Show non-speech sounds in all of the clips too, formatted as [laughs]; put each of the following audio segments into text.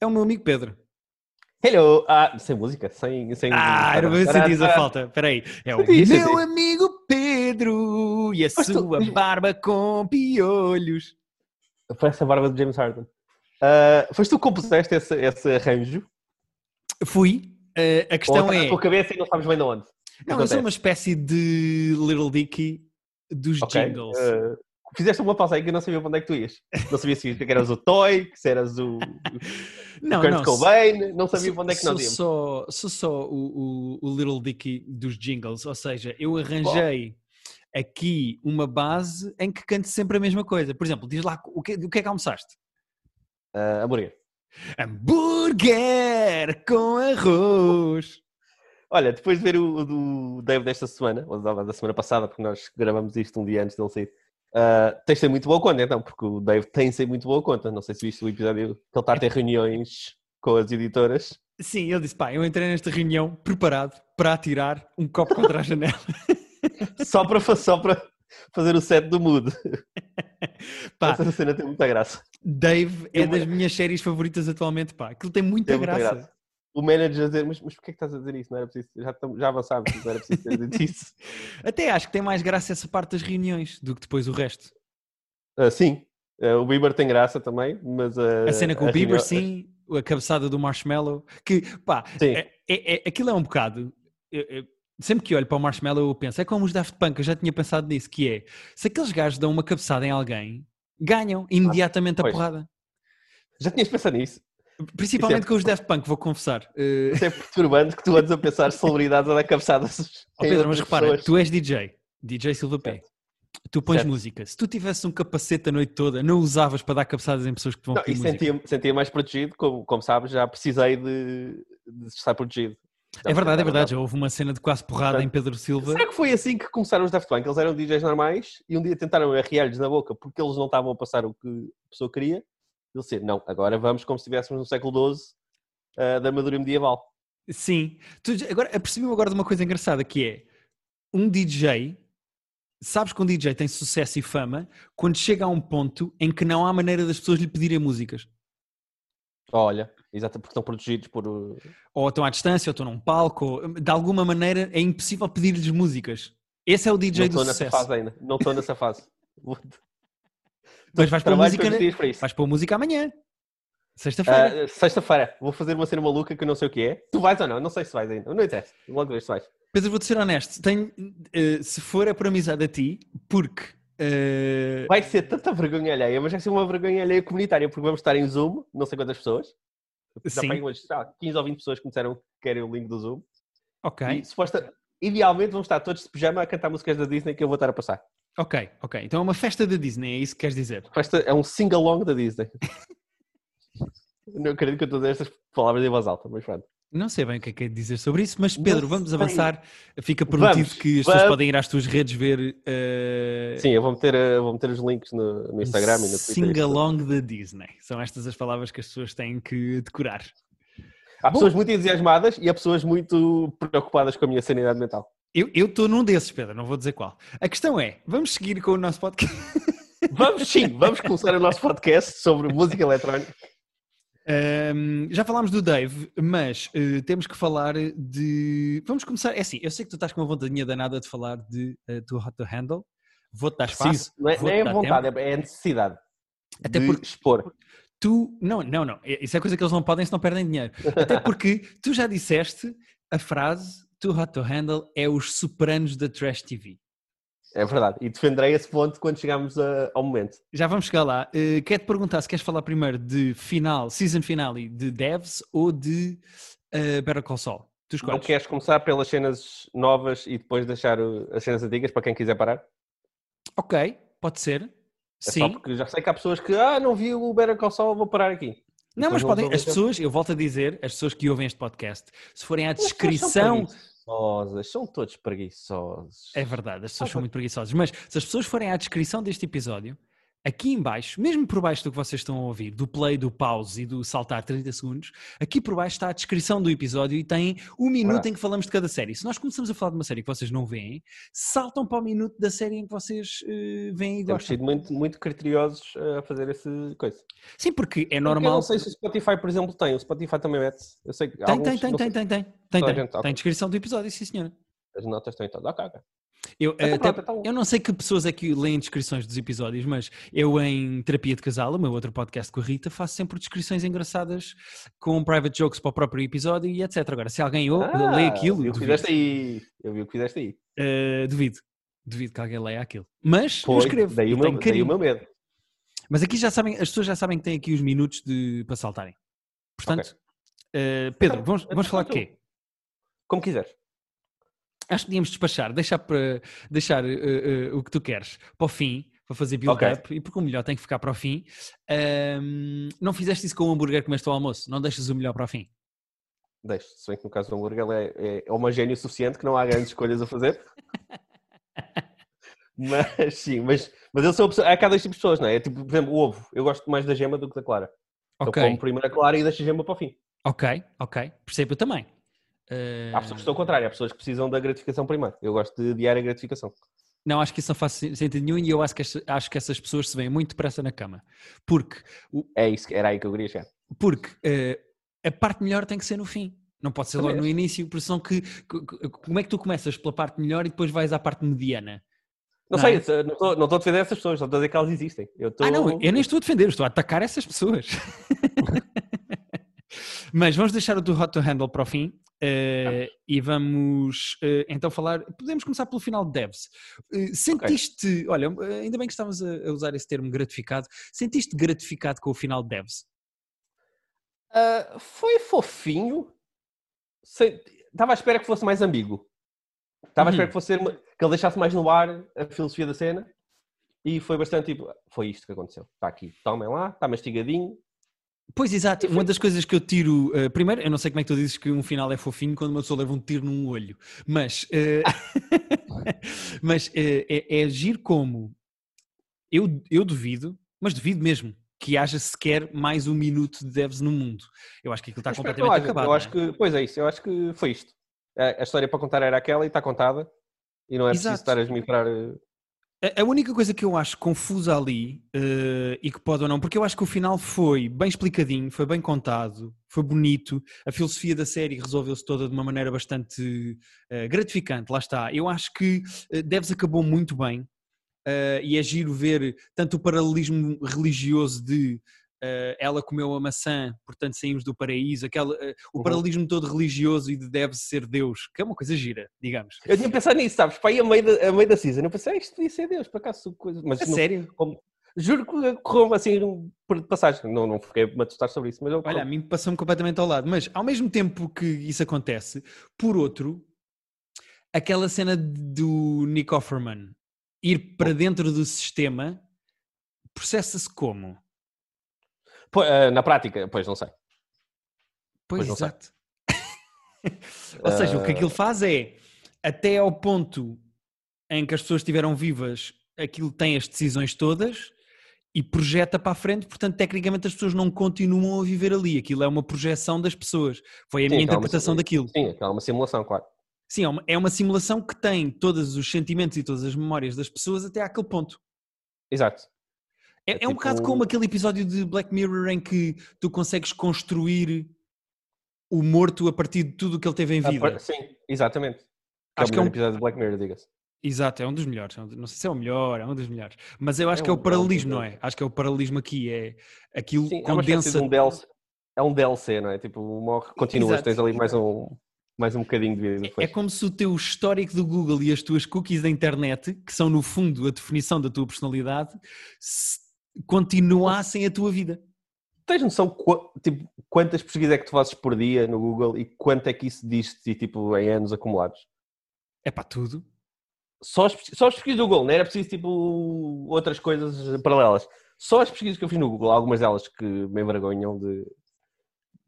É o meu amigo Pedro. Hello! Ah, sem música, sem. sem Ah, era bem sentido a falta. Espera aí. É o [laughs] Senti, meu amigo Pedro e a Mas tu- sua barba com piolhos. Parece a barba de James Harden. Ah, foste tu que compuseste esse, esse arranjo? Fui. Eh, a Ou questão na é... tua cabeça e não sabes bem de onde? Não, eu sou uma espécie de Little Dicky dos Ok, jingles. ah, fizeste uma pausa aí que eu não sabia para onde é que tu ias. Não sabia se eras o Toy, se eras o, o não, Kurt não, Cobain, não sabia para onde é que nós íamos. só, sou só o, o, o Little Dicky dos jingles, ou seja, eu arranjei aqui uma base em que cante sempre a mesma coisa. Por exemplo, diz lá o que, o que é que almoçaste? Ah, hambúrguer. Hambúrguer com arroz. Olha, depois de ver o, o do Dave desta semana, ou da da semana passada, porque nós gravamos isto um dia antes dele sair, ah, tens de ser muito boa conta, então, porque o Dave tem de ser muito boa conta. Não sei se viste o episódio que ele está a ter reuniões com as editoras. Sim, ele disse: pá, eu entrei nesta reunião preparado para atirar um copo contra a janela. [laughs] só para, só para fazer o set do mood. [laughs] Pá, Essa cena tem muita graça. Dave é Eu- das minhas séries favoritas atualmente, pá. Aquilo tem muita Tem muita graça. O manager a dizer, mas, mas porquê que estás a dizer isso? Não era preciso, já, já avançámos, não era preciso ter dito [laughs] isso. Até acho que tem mais graça essa parte das reuniões do que depois o resto. Ah, sim, ah, o Bieber tem graça também, mas ah, A cena com o Bieber, reunião- sim, a cabeçada do Marshmallow, que pá, é, é- é- aquilo é um bocado. sempre que olho para o Marshmallow, eu penso, é como os Daft Punk, eu já tinha pensado nisso, que é se aqueles gajos dão uma cabeçada em alguém, ganham imediatamente a pois. porrada. Já tinhas pensado nisso? Principalmente Isso é- com os Daft Punk, vou confessar. Eh, Isso é perturbante que tu andes a pensar celebridades a dar cabeçadas. em Pedro, mas repara, pessoas. tu és DJ, DJ Silva P. Certo. Tu pões Certo. música. Se tu tivesse um capacete a noite toda, não usavas para dar cabeçadas em pessoas que te vão Não, pedir e música. sentia, sentia mais protegido, como, como sabes, já precisei de, de estar protegido. É verdade, é verdade. Já houve uma cena de quase porrada em Pedro Silva. Será que foi assim que começaram os Daft Punk? Eles eram DJs normais e um dia tentaram arrear-lhes na boca porque eles não estavam a passar o que a pessoa queria. Ele disse, não, agora vamos como se estivéssemos no século XII ah, da armadura medieval. Sim. Tu, agora, apercebi-me agora de uma coisa engraçada que é um DJ. Sabes que um DJ tem sucesso e fama quando chega a um ponto em que não há maneira das pessoas lhe pedirem músicas. Olha, exato, porque estão protegidos por... uh, Ou estão à distância, ou estão num palco, ou, de alguma maneira é impossível pedir-lhes músicas. Esse é o DJ não do estou nessa sucesso. fase ainda. Não estou nessa fase. [laughs] Mas vais Trabalho música, para isso. vais pôr música amanhã. Sexta-feira. Ah, Sexta-feira vou fazer uma cena maluca que eu não sei o que é. Tu vais ou não? Não sei se vais ainda. Não interessa. Logo vês se vais. Pedro, vou-te ser honesto. Tenho, eh, se for é por amizade a ti, porque eh, Vai ser tanta vergonha alheia, mas vai ser uma vergonha alheia comunitária, porque vamos estar em Zoom, não sei quantas pessoas. Já Sim. umas lá, 15 ou 20 pessoas que me disseram que querem o link do Zoom. Ok, E suposta, idealmente vão estar todos de pijama a cantar músicas da Disney que eu vou estar a passar. Ok, ok. Então é uma festa da Disney, é isso que queres dizer? Esta é um sing-along da Disney. [laughs] não acredito que eu estou a dizer estas palavras em voz alta, mas pronto. Não sei bem o que é que é dizer sobre isso, mas Pedro, Não vamos sei. avançar. Fica prometido Vamos, que as pessoas vamos. podem ir às tuas redes ver eh, Sim, eu vou meter, eh, vou meter os links no, no Instagram e no Twitter. Sing-along da Disney. São estas as palavras que as pessoas têm que decorar. Há pessoas muito entusiasmadas e há pessoas muito preocupadas com a minha sanidade mental. Eu estou num desses, Pedro, não vou dizer qual. A questão é, vamos seguir com o nosso podcast. [laughs] Vamos sim, vamos começar o nosso podcast sobre música eletrónica. Ahm, já falámos do Dave, mas eh, temos que falar de. Vamos começar. É assim, eu sei que tu estás com uma vontadinha danada de falar de uh, Too Hot to Handle. Vou-te dar espaço. Preciso, não é, não é dar vontade, tempo. é a necessidade Até de porque- expor. Tu. Não, não, não. Isso é coisa que eles não podem se não perdem dinheiro. Até porque tu já disseste a frase Too Hot to Handle é os superanos da Trash TV. É verdade. E defenderei esse ponto quando chegarmos a- ao momento. Já vamos chegar lá. Uh, Quero-te perguntar se queres falar primeiro de final, season finale de Devs ou de uh, Better Call Saul. Tu Não escolhes. queres começar pelas cenas novas e depois deixar as cenas antigas para quem quiser parar? Ok, pode ser. É Sim. só porque já sei que há pessoas que, ah, não vi o Better Call Saul, vou parar aqui. Não, mas podem, as pessoas, eu volto a dizer, as pessoas que ouvem este podcast, se forem à descrição. São preguiçosas, são todos preguiçosos. É verdade, as pessoas Ah, são muito preguiçosas, mas se as pessoas forem à descrição deste episódio, aqui em baixo, mesmo por baixo do que vocês estão a ouvir, do play, do pause e do saltar 30 segundos, aqui por baixo está a descrição do episódio e tem o minuto Verdade. em que falamos de cada série. Se nós começamos a falar de uma série que vocês não veem, saltam para o minuto da série em que vocês eh, veem e Temos gostam. sido muito, muito criteriosos a fazer essa coisa. Sim, porque é Porque Eu normal. não sei se o Spotify, por exemplo, tem. O Spotify também mete. Eu sei que Tem, alguns, tem, tem, tem, tem, tem, tem, tem. Tem descrição do episódio, sim senhora. se As notas estão em todas. Ok, ok. Eu, Então até- pronto, então- eu não sei que pessoas é que leem descrições dos episódios, mas eu em Terapia de Casal, o meu outro podcast com a Rita, faço sempre descrições engraçadas com private jokes para o próprio episódio e etc. Agora, se alguém ou- Ah, lê aquilo, Eu vi o que fizeste aí. Eu vi o que fizeste aí. Eh, duvido. Duvido que alguém leia aquilo. Mas eu escrevo. daí, o meu, daí o meu medo. Mas aqui já sabem, as pessoas já sabem que têm aqui os minutos de, para saltarem. Portanto, eh, Pedro, vamos, Então, vamos falar de quê? Como quiseres. Acho que podíamos despachar, deixar, para, deixar eh, eh, o que tu queres para o fim, para fazer build-up, e porque o melhor tem que ficar para o fim. Ahm, não fizeste isso com o hambúrguer que comeste ao almoço, não deixas o melhor para o fim. Deixa. Se bem que no caso do hambúrguer ele é, é, uma gênio suficiente que não há grandes escolhas a fazer. [laughs] Mas sim, mas, mas eu sou pessoa, há cada tipo de pessoas, não é? É tipo, por exemplo, o ovo. Eu gosto mais da gema do que da clara. Ok, Então como primeiro a clara e deixo a gema para o fim. ok, ok, percebo também. Há pessoas que estão ao contrário, há pessoas que precisam da gratificação primeiro. Eu gosto de adiar a gratificação. Não, acho que isso não faz sen- sentido nenhum e eu acho que, acho que essas pessoas se veem muito depressa na cama. Porque, o- É isso, era aí que eu queria chegar. porque eh, a parte melhor tem que ser no fim. Não pode ser Também logo no acho. início, por senão que, que- como é que tu começas pela parte melhor e depois vais à parte mediana? Não, Não sei, é? não estou não estou a defender essas pessoas, só estou a dizer que elas existem. Eu estou... Ah, não, eu nem estou a defender, estou a atacar essas pessoas. [laughs] Mas vamos deixar o do Hot to Handle para o fim eh, e vamos eh, então falar. Podemos começar pelo final de Devs. Eh, sentiste, olha, eh, ainda bem que estávamos a, a usar esse termo gratificado. Sentiste gratificado com o final de Devs? Ah, foi fofinho. Estava à espera que fosse mais ambíguo. Estava à espera Uhum. que, fosse que ele deixasse mais no ar a filosofia da cena. E foi bastante tipo, foi isto que aconteceu. Está aqui, tomem lá, está mastigadinho. Pois, exato. Uma das coisas que eu tiro. eh, primeiro, eu não sei como é que tu dizes que um final é fofinho quando uma pessoa leva um tiro num olho, mas. eh, [laughs] mas eh, é, é agir como. Eu, eu duvido, mas duvido mesmo, que haja sequer mais um minuto de devs no mundo. Eu acho que aquilo está Eu completamente haja. acabado. Eu não acho é? que, pois é isso, eu acho que foi isto. A, a história para contar era aquela e está contada. E não é preciso Exato. estar a esmifrar. Eh, A, única coisa que eu acho confusa ali, eh, e que pode ou não, porque eu acho que o final foi bem explicadinho, foi bem contado, foi bonito, a filosofia da série resolveu-se toda de uma maneira bastante eh, gratificante, lá está. Eu acho que uh, Devs acabou muito bem, eh, e é giro ver tanto o paralelismo religioso de eh, ela comeu a maçã, portanto saímos do paraíso, aquela, eh, o Uhum. paralelismo todo religioso e de Devs ser Deus, que é uma coisa gira, digamos. Eu tinha pensado nisso, sabes? Para aí a meio da, a meio da season. Eu pensei, ah, isto podia ser Deus, por acaso, coisa. Mas A não- sério? como- juro que correu assim por passagem. Não, não fiquei a me assustar sobre isso, mas eu Olha, a mim passou-me completamente ao lado, mas ao mesmo tempo que isso acontece, por outro, aquela cena do Nick Offerman ir para dentro do sistema processa-se como? Eh, na prática, pois não sei. Pois, Pois não sei. exato. [laughs] Ou seja, o que aquilo faz é, até ao ponto em que as pessoas estiveram vivas, aquilo tem as decisões todas e projeta para a frente, portanto, tecnicamente as pessoas não continuam a viver ali. Aquilo é uma projeção das pessoas. Foi a Sim, minha é uma interpretação daquilo. Sim, é uma simulação, claro. Sim, é uma, é uma simulação que tem todos os sentimentos e todas as memórias das pessoas até àquele ponto. Exato. É, É é um bocado tipo- como aquele episódio de Black Mirror em que tu consegues construir o morto a partir de tudo o que ele teve em vida. Sim, exatamente. Acho é que o é um- episódio de Black Mirror, diga-se. Exato, é um dos melhores. é Não sei se é o melhor, é um dos melhores. Mas eu acho É que é o um- é um paralelismo, não é? Acho que é o paralelismo aqui. É aquilo Sim, é condensa. de um DLC. É um DLC, não é? Tipo, morre, continuas, Exato. tens ali mais um, mais um bocadinho de vida É depois. como se o teu histórico do Google e as tuas cookies da internet, que são no fundo a definição da tua personalidade, se- continuassem a tua vida. Tens noção tipo, quantas pesquisas é que tu fazes por dia no Google e quanto é que isso diz-te tipo, em anos acumulados? É para tudo. Só as, só as pesquisas do Google, não era preciso tipo outras coisas paralelas. Só as pesquisas que eu fiz no Google, algumas delas que me envergonham de,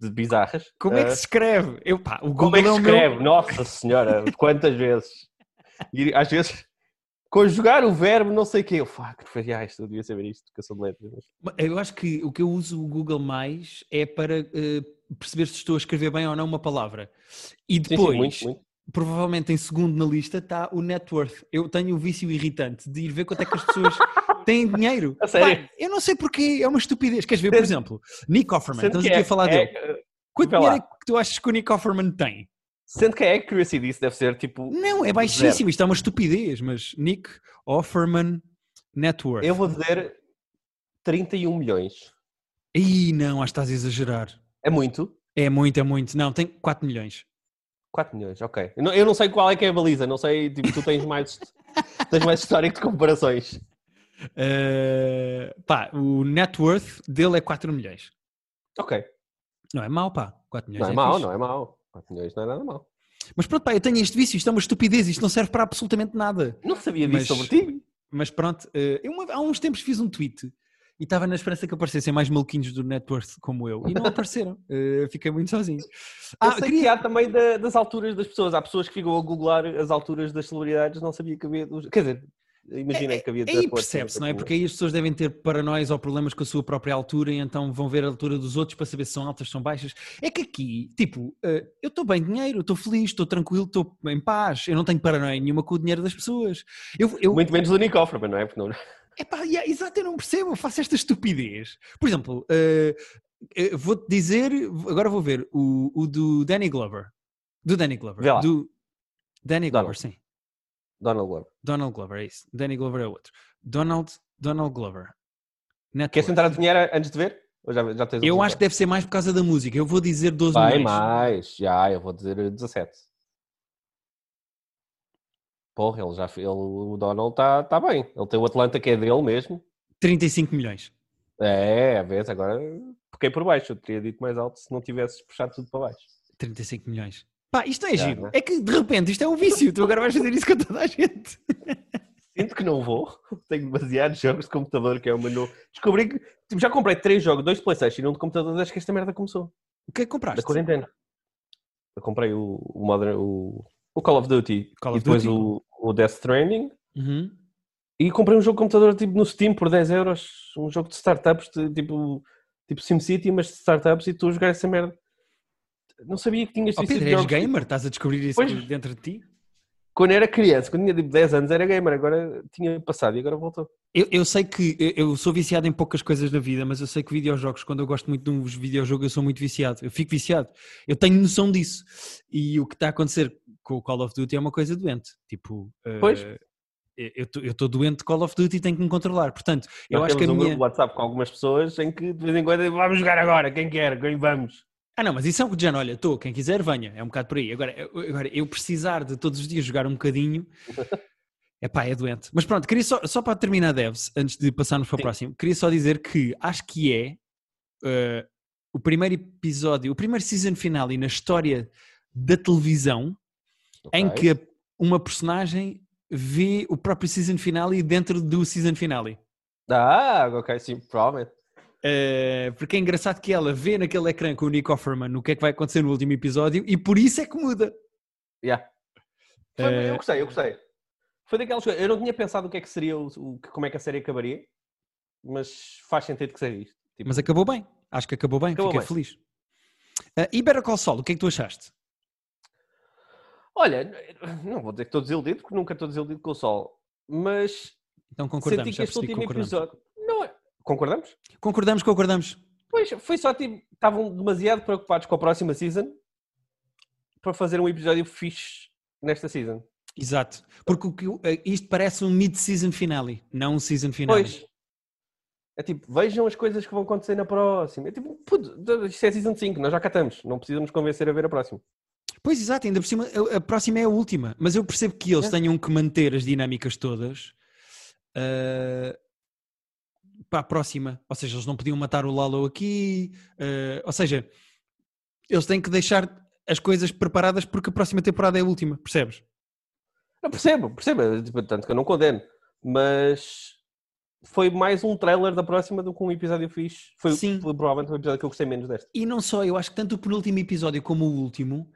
de bizarras. Como é que Ah, se escreve? Eu, pá, o Google como é que é se meu- escreve? Nossa Senhora, quantas vezes? E às vezes Conjugar o verbo, não sei o quê. Eu, ah, isto, eu devia saber isto, educação de letras. Eu acho que o que eu uso o Google mais é para uh, perceber se estou a escrever bem ou não uma palavra. E depois, sim, sim, muito, muito. provavelmente em segundo na lista está o net worth. Eu tenho o vício irritante de ir ver quanto é que as pessoas [laughs] têm dinheiro. A sério? Pá, eu não sei porquê, é uma estupidez. Queres ver, por exemplo, Nick Offerman, estamos aqui é, a falar é, dele. É, Quanto dinheiro é que tu achas que o Nick Offerman tem? Sendo que a accuracy disso deve ser tipo. Não, é baixíssimo, zero. isto é uma estupidez, mas Nick Offerman Network. Eu vou dizer 31 milhões. Ih, não, acho que estás a exagerar. É muito? É muito, é muito. Não, tem 4 milhões. 4 milhões, ok. Eu não, eu não sei qual é que é a baliza, não sei, tipo, tu tens mais, [laughs] tens mais histórico de comparações. Uh, pá, o net worth dele é 4 milhões. Ok. Não é mau, pá. 4 milhões não é, é mau, não é mau. 4 milhões não é nada mal. Mas pronto, pá, eu tenho este vício, isto é uma estupidez, isto não serve para absolutamente nada. Não sabia disso mas, sobre ti. Mas pronto, eh, eu há uns tempos fiz um tweet e estava na esperança que aparecessem mais maluquinhos do network como eu e não [laughs] apareceram. uh, fiquei muito sozinho. Ah, sei queria... que há também da, das alturas das pessoas. Há pessoas que ficam a googlar as alturas das celebridades, não sabia que havia. Quer dizer, Imagina é, que havia Aí percebe-se, não é? Porque aí as pessoas devem ter paranoias ou problemas com a sua própria altura e então vão ver a altura dos outros para saber se são altas, são baixas. É que aqui, tipo, uh, eu estou bem dinheiro, estou feliz, estou tranquilo, estou em paz, eu não tenho paranoia nenhuma com o dinheiro das pessoas. Eu, eu... Muito menos do Nick Offerman, não é? Porque não... É pá, yeah, exato, eu não percebo, eu faço esta estupidez. Por exemplo, uh, vou-te dizer, agora vou ver, o, o do Danny Glover. Do Danny Glover. Do Danny Glover, sim. Donald Glover. Donald Glover, é isso. Danny Glover é outro. Donald, Donald Glover. Network. Queres tentar adivinhar antes de ver? Ou já, já tens eu acho que deve ser mais por causa da música. Eu vou dizer 12 Vai milhões. mais, já, eu vou dizer 17. Porra, ele já, ele, o Donald está tá bem. Ele tem o Atlanta que é dele mesmo. 35 milhões. É, a vez, agora fiquei por baixo. Eu teria dito mais alto se não tivesses puxado tudo para baixo. 35 milhões. Pá, isto é Já, giro. Né? É que de repente isto é um vício. tu agora vais fazer isso com toda a gente. Sinto que não vou. Tenho demasiados jogos de computador que é o menu. Descobri que tipo, já comprei três jogos, dois de Playstation e um de computador desde que esta merda começou. O que é que compraste? Da quarentena. Eu comprei o, o, Modern, o, o Call of Duty Call of e depois Duty. O, o Death Stranding. Uhum. E comprei um jogo de computador tipo no Steam por 10 euros. Um jogo de startups, de, tipo, tipo SimCity, mas de startups e tu a jogar essa merda não sabia que tinhas oh, Pedro, és gamer? Estás a descobrir isso pois, dentro de ti? Quando era criança, quando tinha tipo 10 anos, era gamer, agora tinha passado e agora voltou. Eu, eu sei que eu sou viciado em poucas coisas na vida, mas eu sei que videojogos, quando eu gosto muito de um videojogo, eu sou muito viciado. Eu fico viciado. Eu tenho noção disso. E o que está a acontecer com o Call of Duty é uma coisa doente. Tipo, eh, pois. Uh, eu estou doente de Call of Duty e tenho que me controlar. Portanto, eu Nós acho que a um minha. Um WhatsApp com algumas pessoas em que de vez em quando vamos jogar agora, quem quer, quem vamos. Ah, não, mas isso é um já olha, estou, quem quiser venha, é um bocado por aí. Agora, agora, eu precisar de todos os dias jogar um bocadinho, [laughs] é pá, é doente. Mas pronto, queria só, só para terminar, Devs, antes de passarmos para o próximo, queria só dizer que acho que é uh, o primeiro episódio, o primeiro season finale na história da televisão okay. em que uma personagem vê o próprio season finale dentro do season finale. Ah, ok, sim, provavelmente. Uh, porque é engraçado que ela vê naquele ecrã com o Nick Offerman o que é que vai acontecer no último episódio e por isso é que muda. Yeah. Foi, uh, eu gostei, eu gostei. Foi daquelas coisas. Eu não tinha pensado o que é que seria, o, o como é que a série acabaria, mas faz sentido que seja isto. Tipo... Mas acabou bem. Acho que acabou bem. Acabou Fiquei bem. feliz. Uh, e Better Call Saul, o que é que tu achaste? Olha, não vou dizer que estou desiludido, porque nunca estou desiludido com o Sol, mas então concordamos, senti que este último episódio. Não, é, Concordamos? Concordamos, concordamos. Pois, foi só tipo, estavam demasiado preocupados com a próxima season para fazer um episódio fixe nesta season. Exato, porque eh, isto parece um mid-season finale, não um season finale. Pois. É tipo, vejam as coisas que vão acontecer na próxima. É tipo, puto, isto é season 5, nós já cá estamos, não precisamos convencer a ver a próxima. Pois, exato, ainda por cima, a próxima é a última, mas eu percebo que eles é. tenham que manter as dinâmicas todas. Uh, para a próxima. Ou seja, eles não podiam matar o Lalo aqui. Uh, ou seja, eles têm que deixar as coisas preparadas porque a próxima temporada é a última, percebes? Percebo, percebo, tipo, tanto que eu não condeno, mas foi mais um trailer da próxima do que um episódio fixe. Foi, Sim. foi provavelmente o episódio que eu gostei menos deste. E não só, eu acho que tanto o penúltimo episódio como o último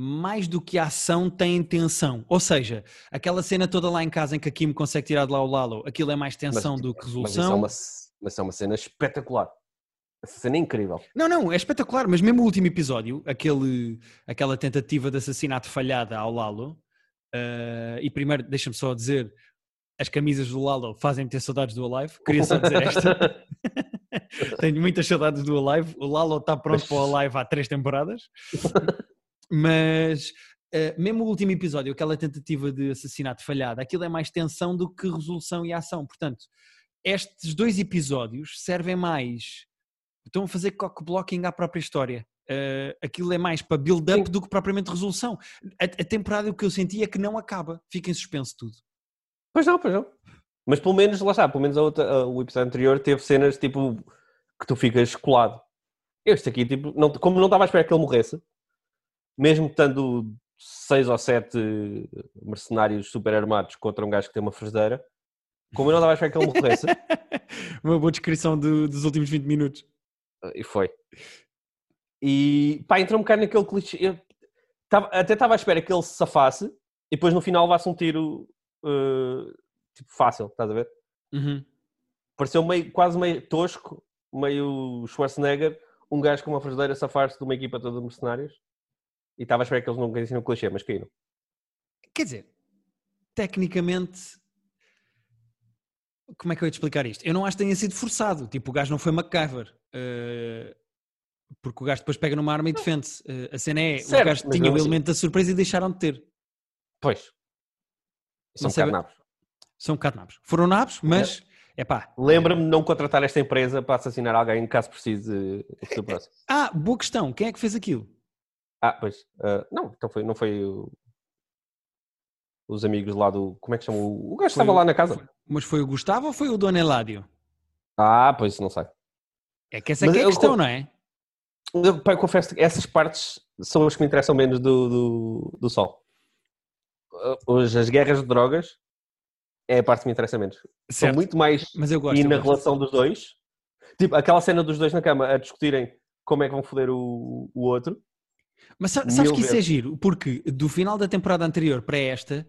mais do que a ação tem tensão. Ou seja, aquela cena toda lá em casa em que a Kim consegue tirar de lá o Lalo, aquilo é mais tensão Mas- do que Mas é resolução. uma, mas é uma cena espetacular. Essa cena é incrível. Não, não, é espetacular, mas mesmo o último episódio, aquele, aquela tentativa de assassinato falhada ao Lalo, eh, e primeiro, deixa-me só dizer, as camisas do Lalo fazem-me ter saudades do Alive, queria só dizer esta. [laughs] [laughs] Tenho muitas saudades do Alive, o Lalo está pronto para o Alive há três temporadas, [laughs] mas eh, mesmo o último episódio, aquela tentativa de assassinato falhada, aquilo é mais tensão do que resolução e ação, portanto, estes dois episódios servem mais estão a fazer cock-blocking à própria história. Uh, aquilo é mais para build-up do que propriamente resolução. A, a temporada o que eu senti é que não acaba, fica em suspenso tudo. Pois não, pois não. Mas pelo menos, lá está, pelo menos a outra, a- o episódio anterior teve cenas tipo que tu ficas colado. Este aqui, tipo, não, como não estava à espera que ele morresse, mesmo estando seis ou sete mercenários super armados contra um gajo que tem uma frigideira, como eu não estava à espera que ele [laughs] morresse, Uma boa descrição do- dos últimos 20 minutos. e foi. E pá, entrou um bocado naquele clichê. Eu tava- até estava à espera que ele se safasse e depois no final levasse um tiro eh, tipo fácil, estás a ver? Uhum. pareceu meio, quase meio tosco, meio Schwarzenegger, um gajo com uma frigideira safar-se de uma equipa toda de mercenários. E estava a esperar que eles não caíssem no clichê, mas caíram. Quer dizer, tecnicamente, como é que eu ia te explicar isto? Eu não acho que tenha sido forçado. Tipo, o gajo não foi MacGyver. uh, porque o gajo depois pega numa arma e defende-se. Uh, a cena é, Certo, o gajo tinha o assim- elemento da surpresa e deixaram de ter. Pois. São bem- carnapos. São um bocado nabos. Foram nabos, mas, é pá. Lembra-me de não contratar esta empresa para assassinar alguém caso precise do próximo. [laughs] Ah, boa questão. Quem é que fez aquilo? Ah, pois. ah, não, então foi, não foi o- os amigos lá do. Como é que chama? O o gajo estava o- lá na casa. foi- mas foi o Gustavo ou foi o Dona Eládio? Ah, pois, não sei. É que essa Mas que é a eu questão, co- não é? Eu, eu confesso que essas partes são as que me interessam menos do, do, do Sol. Ah, Hoje, as guerras de drogas é a parte que me interessa menos. São Certo. muito mais. Mas eu gosto. E eu na gosto. relação dos dois, tipo, aquela cena dos dois na cama a discutirem como é que vão foder o, o outro. Mas sa- sabes Mil que isso é vezes. giro? Porque do final da temporada anterior para esta,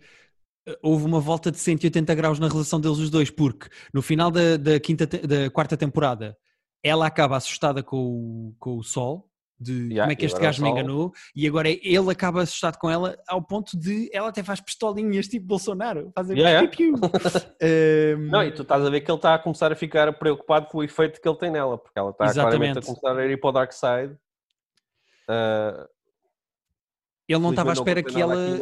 eh, houve uma volta de 180 graus na relação deles os dois, porque no final da, da quinta, da quarta temporada, ela acaba assustada com o, com o sol, de Yeah, como é que este agora gajo me enganou, e agora ele acaba assustado com ela, ao ponto de ela até faz pistolinhas tipo Bolsonaro, fazem Yeah, piu, piu. [laughs] Ehm, Não, e tu estás a ver que ele está a começar a ficar preocupado com o efeito que ele tem nela, porque ela está claramente a começar a ir para o Dark Side. Ah, ele não estava à espera que ela.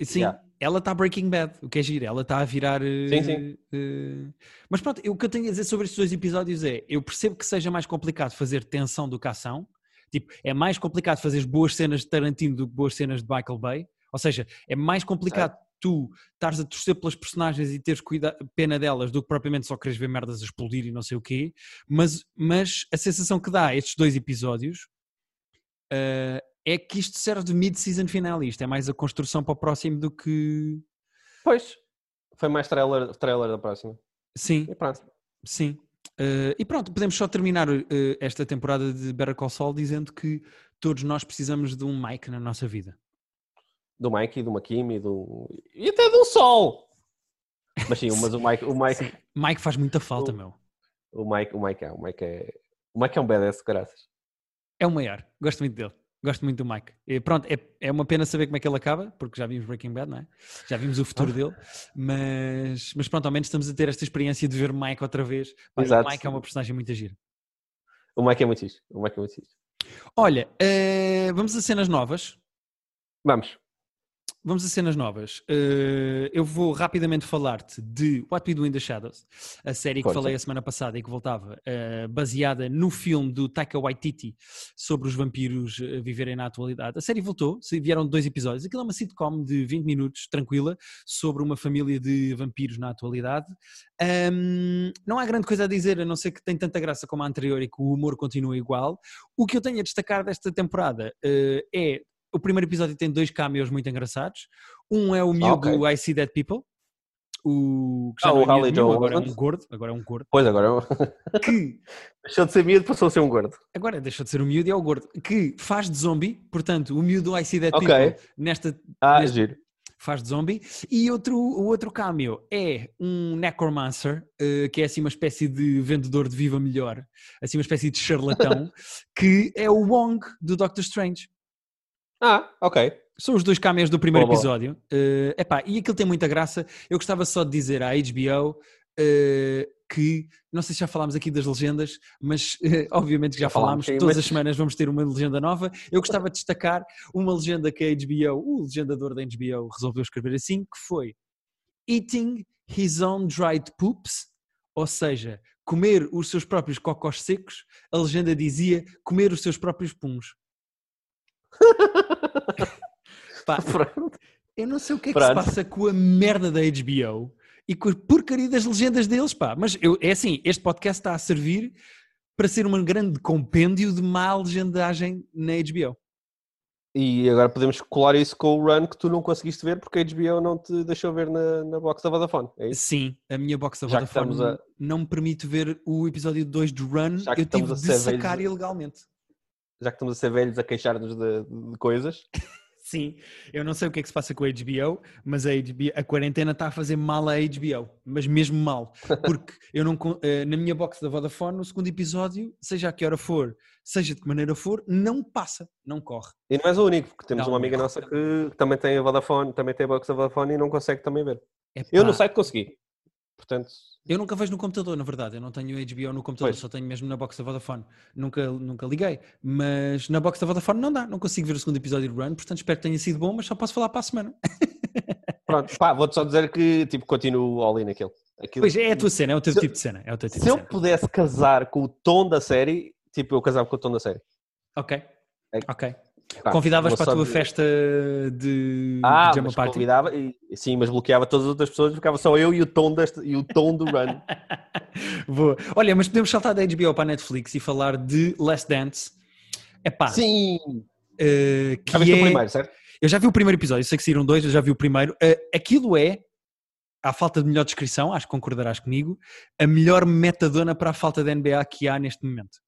Sim, Yeah. ela está Breaking Bad, o que é giro, ela está a virar. eh, Sim, sim. eh, Mas pronto, o que eu tenho a dizer sobre estes dois episódios é: eu percebo que seja mais complicado fazer tensão do que ação. Tipo, é mais complicado fazer boas cenas de Tarantino do que boas cenas de Michael Bay. Ou seja, é mais complicado tu estares a torcer pelas personagens e teres cuida- pena delas do que propriamente só queres ver merdas a explodir e não sei o quê. Mas, mas a sensação que dá a estes dois episódios eh, é que isto serve de mid-season finale. Isto é mais a construção para o próximo do que. Pois, foi mais trailer, trailer da próxima. Sim, E pronto. sim. Eh, e pronto, podemos só terminar eh, esta temporada de Better Call Saul dizendo que todos nós precisamos de um Mike na nossa vida. Do Mike e do Makimi e do. E até do Sol! Mas sim, [laughs] mas o Mike, o Mike, Mike faz muita falta, O- meu. o Mike, o Mike é, o Mike é. O Mike é um badass, graças. É o maior. Gosto muito dele. Gosto muito do Mike. E pronto, é, é uma pena saber como é que ele acaba, porque já vimos Breaking Bad, não é? Já vimos o futuro dele. Mas, mas pronto, ao menos estamos a ter esta experiência de ver Mike outra vez. Pá, e o Exato. Mike é uma personagem muito gira. O Mike é muito fixe. O Mike é muito fixe. Olha, eh, vamos a cenas novas. Vamos. Vamos a cenas novas. Eh, eu vou rapidamente falar-te de What We Do in the Shadows, a série que falei a semana passada e que voltava, eh, baseada no filme do Taika Waititi sobre os vampiros eh, viverem na atualidade. A série voltou, vieram dois episódios. Aquilo é uma sitcom de 20 minutos, tranquila, sobre uma família de vampiros na atualidade. Ahm, não há grande coisa a dizer, a não ser que tem tanta graça como a anterior e que o humor continua igual. O que eu tenho a destacar desta temporada eh, é o primeiro episódio tem dois cameos muito engraçados. Um é o miúdo ok. do I See Dead People, o que já Ah, o é nenhum, Joel agora é um gordo, agora é um gordo, Pois agora é que [laughs] deixou de ser miúdo, passou a ser um gordo. agora deixou de ser o miúdo e é o gordo, que faz de zombie, portanto, o miúdo I See That Ok. People nesta Ah, Neste- giro. faz de zombie. E outro, o outro cameo é um necromancer, eh, que é assim uma espécie de vendedor de viva melhor, assim uma espécie de charlatão, [laughs] que é o Wong do Doctor Strange. Ah, ok. São os dois cameos do primeiro Boa, boa. episódio. Eh, epá, e aquilo tem muita graça. Eu gostava só de dizer à HBO eh, que, não sei se já falámos aqui das legendas, mas eh, [laughs] obviamente que já, Já falámos, falámos. sim, Todas mas- as semanas vamos ter uma legenda nova. Eu gostava de destacar uma legenda que a HBO, o legendador da HBO, resolveu escrever assim, que foi Eating his own dried poops, ou seja, comer os seus próprios cocós secos. A legenda dizia comer os seus próprios puns. [laughs] Pá, eu não sei o que é que se Pronto. passa com a merda da HBO e com a porcaria das legendas deles, pá. Mas eu, é assim, este podcast está a servir para ser um grande compêndio de má legendagem na HBO. E agora podemos colar isso com o run que tu não conseguiste ver porque a HBO não te deixou ver na, na box da Vodafone. É? Sim, a minha box da Vodafone a- não me permite ver o episódio 2 do Run. Eu tive de sacar ilegalmente. Já que estamos a ser velhos a queixar-nos de, de coisas. [laughs] Sim, eu não sei o que é que se passa com a HBO, mas a, HBO, a quarentena está a fazer mal à HBO, mas mesmo mal, [laughs] porque eu não eh, na minha box da Vodafone, no segundo episódio, seja a que hora for, seja de que maneira for, não passa, não corre. E não és o único, porque temos Não, uma amiga nossa que também tem a Vodafone, também tem a box da Vodafone e não consegue também ver. Epá, Eu no site consegui. Portanto, eu nunca vejo no computador, na verdade, eu não tenho HBO no computador, Pois. só tenho mesmo na box da Vodafone. Nunca, nunca liguei, mas na box da Vodafone não dá, não consigo ver o segundo episódio do Run, portanto espero que tenha sido bom, mas só posso falar para a semana. [laughs] pronto, pá, vou-te só dizer que tipo, continuo all in. Aquilo- Pois é a tua cena, é o teu Se- tipo de cena, é o teu tipo Se eu pudesse casar com o tom da série, tipo, eu casava com o tom da série. Ok, É- ok. Pá, Convidavas para a tua dizer- festa de Ah, pijama mas party? convidava, e, sim, mas bloqueava todas as outras pessoas, ficava só eu e o tom, deste, e o tom do run. [laughs] Boa. Olha, mas podemos saltar da HBO para a Netflix e falar de Last Dance. Epá, Sim! eh, que Já viste é... o primeiro, certo? Eu já vi o primeiro episódio, eu sei que saíram dois, eu já vi o primeiro. Eh, aquilo é, à falta de melhor descrição, acho que concordarás comigo, a melhor metadona para a falta de NBA que há neste momento.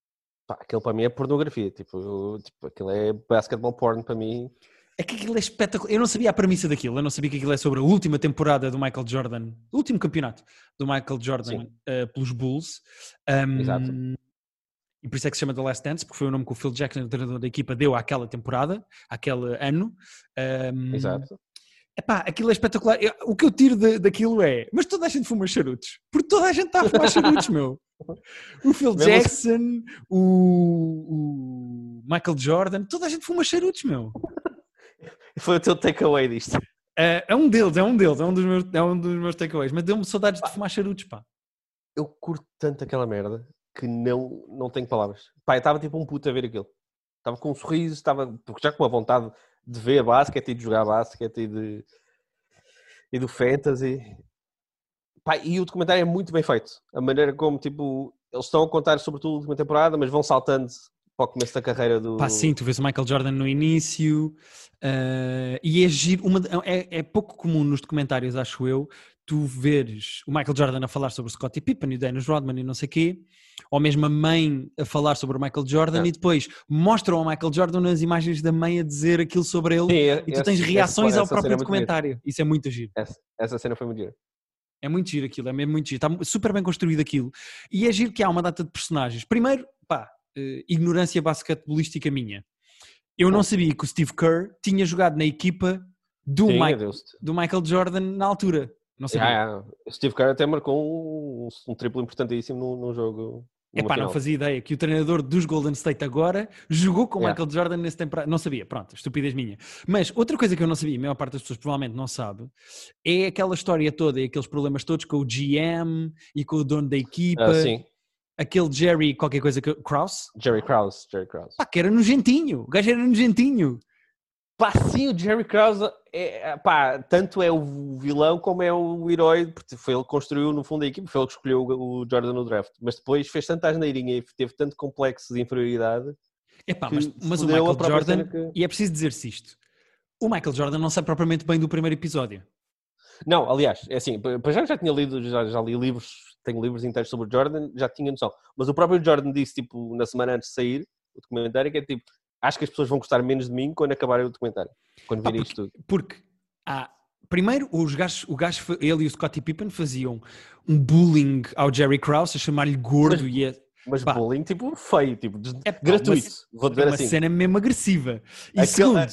Pá, aquilo para mim é pornografia, tipo, eu- tipo, aquilo é basketball porn para mim. É que aquilo é espetacular. Eu não sabia a premissa daquilo, eu não sabia que aquilo é sobre a última temporada do Michael Jordan, o último campeonato do Michael Jordan eh, pelos Bulls. Um, Exato. E por isso é que se chama The Last Dance, porque foi o nome que o Phil Jackson, o treinador da equipa, deu àquela temporada, àquele ano. Um, Exato. Epá, aquilo é espetacular. Eu- o que eu tiro da- daquilo é, mas toda a gente fuma charutos. Porque toda a gente está a fumar charutos, meu. O Phil Mesmo Jackson, o, o Michael Jordan, toda a gente fuma charutos, meu. Foi o teu takeaway disto. É, é um deles, é um deles, é um dos meus, é um dos meus takeaways. Mas deu-me saudades de fumar charutos, pá. Eu curto tanto aquela merda que não, não tenho palavras. Pá, eu estava tipo um puto a ver aquilo. Estava com um sorriso, estava já com a vontade de ver basquete e de jogar basquete e de e do fantasy. Pá, e o documentário é muito bem feito. A maneira como tipo eles estão a contar sobretudo a última temporada, mas vão saltando para o começo da carreira do. Pá, sim, tu vês o Michael Jordan no início eh, e é giro, uma, é, é pouco comum nos documentários, acho eu, tu veres o Michael Jordan a falar sobre o Scottie Pippen e o Dennis Rodman e não sei quê, ou mesmo a mãe a falar sobre o Michael Jordan É. e depois mostram ao Michael Jordan nas imagens da mãe a dizer aquilo sobre ele Sim, e tu tens reações ao essa próprio é documentário. Isso é muito giro. Essa, essa cena foi muito gira. É muito giro aquilo, é mesmo muito giro. Está super bem construído aquilo. E é giro que há uma data de personagens. Primeiro, pá, eh, ignorância basquetebolística minha. Eu não sabia que o Steve Kerr tinha jogado na equipa do, Sim, adeus. do Michael Jordan na altura. Não sabia. Já. O Steve Kerr até marcou um, um triplo importantíssimo num jogo. Numa Epá, não fazia ideia que o treinador dos Golden State agora jogou com o Yeah. Michael Jordan nesse temporada. Não sabia, pronto, estupidez minha. Mas outra coisa que eu não sabia, a maior parte das pessoas provavelmente não sabe, é aquela história toda e aqueles problemas todos com o GM e com o dono da equipa. Ah, sim, aquele Jerry, qualquer coisa que. Krause? Jerry Krause. Jerry Krause. Pá, que era nojentinho. O gajo era nojentinho. Pá, sim, o Jerry Krause, é, pá, tanto é o vilão como é o herói, porque foi ele que construiu no fundo a equipe, foi ele que escolheu o Jordan no draft, mas depois fez tanta asneirinha e teve tanto complexo de inferioridade. Epá, mas, mas o Michael Jordan, que- e é preciso dizer-se isto, o Michael Jordan não sai propriamente bem do primeiro episódio. Não, aliás, é assim, para já já tinha lido, já, já li livros, tenho livros inteiros sobre o Jordan, já tinha noção. Mas o próprio Jordan disse, tipo, na semana antes de sair o documentário, que é tipo, acho que as pessoas vão gostar menos de mim quando acabarem o documentário, quando virem isto tudo. porque há- primeiro os gajos, o gajo, ele e o Scottie Pippen faziam um bullying ao Jerry Krause a chamar-lhe gordo Mas- e a, Mas Pá. bullying, tipo, feio, tipo, É pá, gratuito, vou dizer uma assim. cena mesmo agressiva. E Aquele- segundo,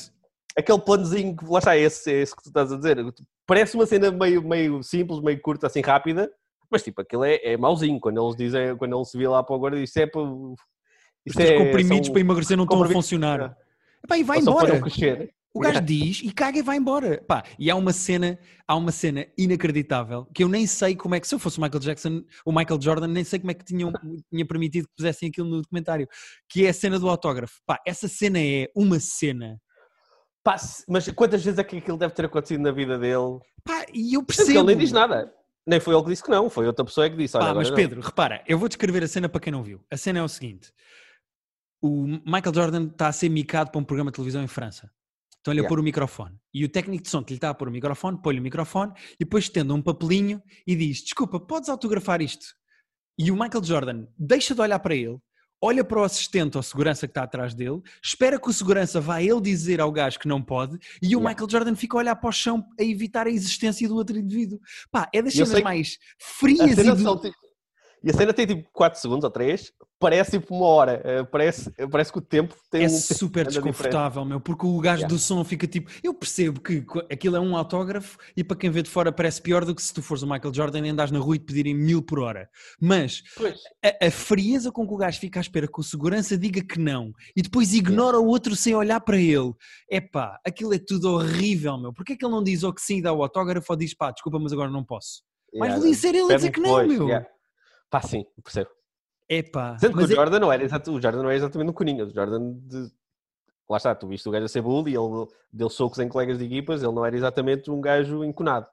Aquele planozinho, que- lá está, é esse, é esse que tu estás a dizer. Parece uma cena meio, meio simples, meio curta, assim, rápida, mas tipo, aquilo é, é mauzinho. Quando eles dizem, quando ele se vê lá para o guarda, isto é para... os teus é, comprimidos para emagrecer não estão a funcionar. Epá, e vai embora. não. O gajo diz e caga e vai embora. Pá, e há uma cena, há uma cena inacreditável que eu nem sei como é que, se eu fosse o Michael Jackson, o Michael Jordan, nem sei como é que tinham, tinha permitido que pusessem aquilo no documentário, que é a cena do autógrafo. Pá, essa cena é uma cena. Pá, mas quantas vezes é que aquilo deve ter acontecido na vida dele? Pá, e eu Porque percebo. ele nem diz nada. Nem foi ele que disse que não, foi outra pessoa que disse. Pá, mas não. Pedro, repara, eu vou descrever a cena para quem não viu. A cena é o seguinte: o Michael Jordan está a ser micado para um programa de televisão em França. Estão-lhe a Yeah. pôr o microfone. E o técnico de som que lhe está a pôr o microfone, põe-lhe o microfone e depois estende um papelinho e diz: Desculpa, podes autografar isto? E o Michael Jordan deixa de olhar para ele, olha para o assistente ou segurança que está atrás dele, espera que o segurança vá ele dizer ao gajo que não pode e o Yeah. Michael Jordan fica a olhar para o chão a evitar a existência do outro indivíduo. Pá, é das que mais A frias e do- E a cena tem tipo 4 segundos ou 3, parece tipo uma hora. eh, Parece, parece que o tempo tem é um super diferente. desconfortável, meu, porque o gajo Yeah. do som fica tipo. Eu percebo que aquilo é um autógrafo e para quem vê de fora parece pior do que se tu fores o Michael Jordan e andas na rua e te pedirem mil por hora. Mas a, a frieza com que o gajo fica à espera que o segurança diga que não e depois ignora o outro sem olhar para ele. É pá, aquilo é tudo horrível, meu. Porquê é que ele não diz ou que sim dá o autógrafo ou diz pá, desculpa, mas agora não posso? Mas Yeah, valia ser ele a dizer que não, meu. Pá, sim, percebo. É pá. Sendo que o é- Jordan não era exato, o Jordan não é exatamente um coninho, o Jordan de... Lá está, tu viste o gajo a ser bully, ele deu socos em colegas de equipas, ele não era exatamente um gajo enconado.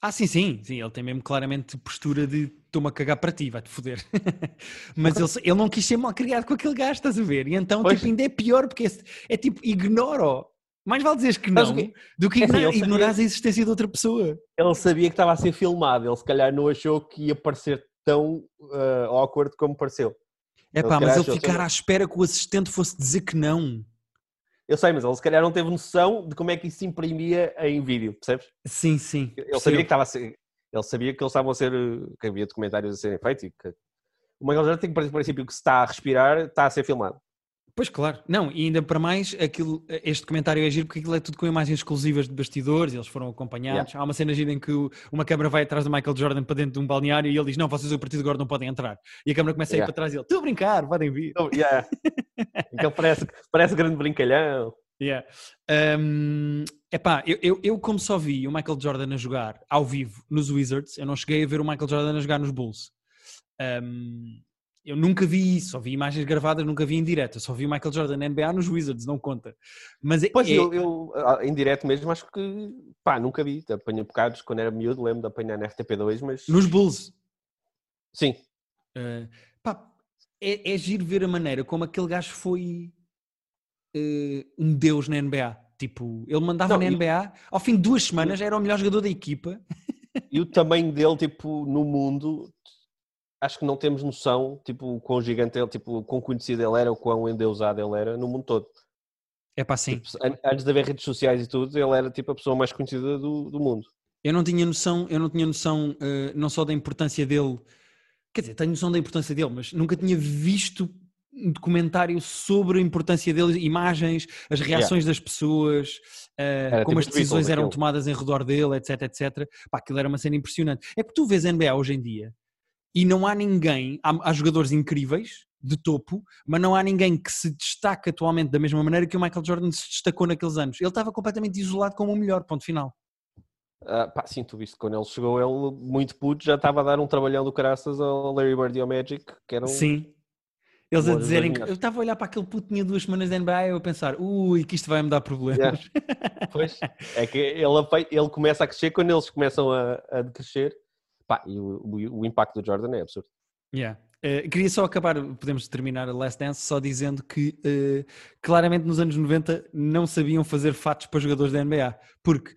Ah, sim, sim, sim, ele tem mesmo claramente postura de estou-me a cagar para ti, vai-te foder. [laughs] Mas ele, ele não quis ser mal criado com aquele gajo, estás a ver? E então Pois. tipo, ainda é pior, porque é, é tipo, ignora-o. Mais vale dizeres que não do que [laughs] É assim, ignorar, sabia- a existência de outra pessoa. Ele sabia que estava a ser filmado, ele se calhar não achou que ia parecer tão uh, awkward como pareceu. É pá, mas ele ficar à espera que o assistente fosse dizer que não. Eu sei, mas ele se calhar não teve noção de como é que isso se imprimia em vídeo, percebes? Sim, sim. Ele percebo. sabia que estava a ser, ele sabia que eles estavam a ser, uh, que havia documentários a serem feitos e que o Michael Jordan tem que partir do princípio que se está a respirar, está a ser filmado. Pois claro, não, e ainda para mais, aquilo, este comentário é giro porque aquilo é tudo com imagens exclusivas de bastidores, eles foram acompanhados. Há uma cena gira em que o- uma câmara vai atrás do Michael Jordan para dentro de um balneário e ele diz: Não, vocês a partir de agora não podem entrar. E a câmara começa a ir Yeah. para trás e ele: Estou a brincar, podem vir. Então, yeah. [laughs] Então parece, parece grande brincalhão. Yeah. Um, epá, eu, eu, eu como só vi o Michael Jordan a jogar ao vivo nos Wizards, eu não cheguei a ver o Michael Jordan a jogar nos Bulls. Um, eu nunca vi isso, só vi imagens gravadas, nunca vi em direto. Eu só vi o Michael Jordan na NBA nos Wizards, não conta. Mas é, Pois é- eu, eu, ah, em direto mesmo, acho que pá, nunca vi. Apanhei bocados quando era miúdo, lembro de apanhar na RTP2, mas nos Bulls. sim, Uh, pá, é, é giro ver a maneira como aquele gajo foi uh, um deus na NBA. Tipo, ele mandava Não, na NBA, ao fim de duas semanas era o melhor jogador da equipa. e o tamanho dele, tipo, no mundo, acho que não temos noção, tipo, quão gigante ele, tipo, quão conhecido ele era, o quão endeusado ele era no mundo todo. É pá, sim. Tipo, an- antes de haver redes sociais e tudo, ele era tipo a pessoa mais conhecida do, do mundo. Eu não tinha noção, eu não tinha noção eh, não só da importância dele, quer dizer, tenho noção da importância dele, mas nunca tinha visto um documentário sobre a importância dele, imagens, as reações das pessoas, Era como tipo as decisões eram tomadas em redor dele, etc, etc. Pá, aquilo era uma cena impressionante. É que tu vês NBA hoje em dia e não há ninguém, há, há jogadores incríveis de topo, mas não há ninguém que se destaque atualmente da mesma maneira que o Michael Jordan se destacou naqueles anos. Ele estava completamente isolado como o melhor, ponto final. Ah, pá, sim, tu viste, quando ele chegou, ele muito puto, já estava a dar um trabalhão do caraças ao Larry Bird e ao Magic, que eram... Sim. Eles a dizerem que. Eu estava a olhar para aquele puto que tinha duas semanas de NBA e eu a pensar, ui, que isto vai me dar problemas. Pois, é que ele, ele começa a crescer quando eles começam a, a decrescer. Pá, e o, o- o impacto do Jordan é absurdo. Yeah. Eh, queria só acabar, podemos terminar a Last Dance só dizendo que eh, claramente nos anos 90 não sabiam fazer fatos para jogadores da NBA. Porque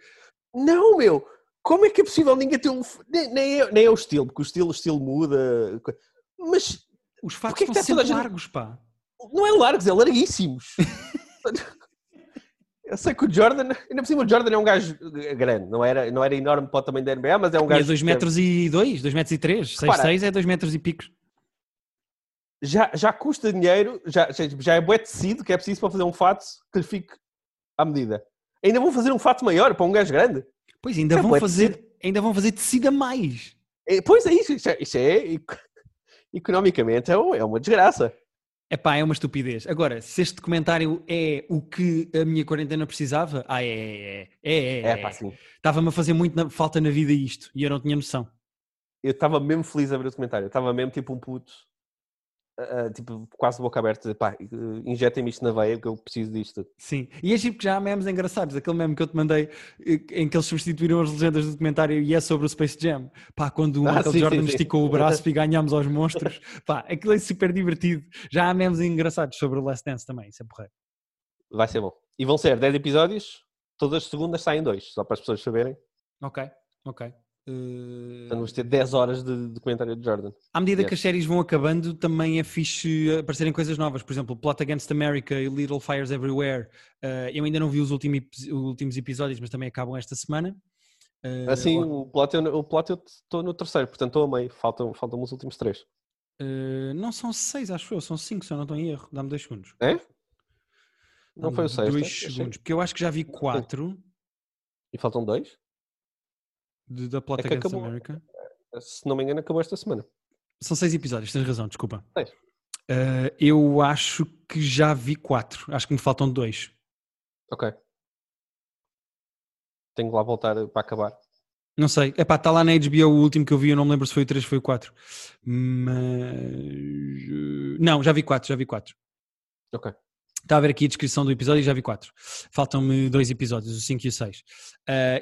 Não, meu! como é que é possível ninguém ter um. Nem, nem, é, nem é o estilo, porque o estilo, o estilo muda. Mas. Os fatos Porquê que estão está toda a sempre gente- largos, pá. Não é largos, é larguíssimos. [laughs] Eu sei que o Jordan, ainda por cima o Jordan é um gajo grande, não era, não era enorme para o tamanho da NBA, mas é um gajo 2 que metros e 2, 2 metros e 3. 6, Repara. 6 é 2 metros e picos. já, já custa dinheiro, já, já, é bué tecido que é preciso para fazer um fato que lhe fique à medida. Ainda vão fazer um fato maior para um gajo grande? Pois, ainda É vão bué fazer, ainda vão fazer tecido a mais. É, pois é isso, isso é, isso é eco- economicamente é, é uma desgraça. Epá, é uma estupidez. Agora, se este documentário é o que a minha quarentena precisava, ah, é, é, é, é, É, é. pá, assim. Estava-me a fazer muito na- falta na vida isto e eu não tinha noção. Eu estava mesmo feliz a ver o documentário, eu estava mesmo tipo um puto, ah, tipo quase boca aberta, dizer, pá, eh, injetem-me isto na veia porque eu preciso disto. Sim. E é giro que já há memes engraçados. Aquele meme que eu te mandei eh, em que eles substituíram as legendas do documentário e é sobre o Space Jam. Pá, quando o Ah, Michael sim, Jordan sim, sim. esticou o braço [laughs] e ganhámos aos monstros. Pá, aquilo é super divertido. Já há memes engraçados sobre o Last Dance também. Isso é porreiro. Vai ser bom. E vão ser 10 episódios, todas as segundas saem dois, só para as pessoas saberem. Ok, ok. Eh, vamos ter 10 horas de documentário de Jordan. À medida Yes. que as séries vão acabando, também é fixe aparecerem coisas novas. Por exemplo, Plot Against America e Little Fires Everywhere. Eh, eu ainda não vi os últimos, epi- os últimos episódios, mas também acabam esta semana. Eh, Assim, agora- o plot, eu, o plot eu estou no terceiro, portanto estou a meio, faltam, faltam os últimos três. eh, não são seis, acho eu, são cinco, se eu não estou em erro. Dá-me dois segundos. É? Não foi o sexto? Dois achei. segundos, porque eu acho que já vi quatro E faltam dois? De, da Plot É Against acabou. America. Se não me engano, acabou esta semana. São seis episódios, tens razão, desculpa. Seis. Eh, eu acho que já vi quatro, acho que me faltam dois. Ok. Tenho que lá voltar para acabar. Não sei. Epá, está lá na HBO o último que eu vi, eu não me lembro se foi o 3 ou foi o 4. Mas. eh, Não, já vi 4, já vi 4. Ok. Está a ver aqui a descrição do episódio e já vi 4. Faltam-me dois episódios, o 5 e o 6.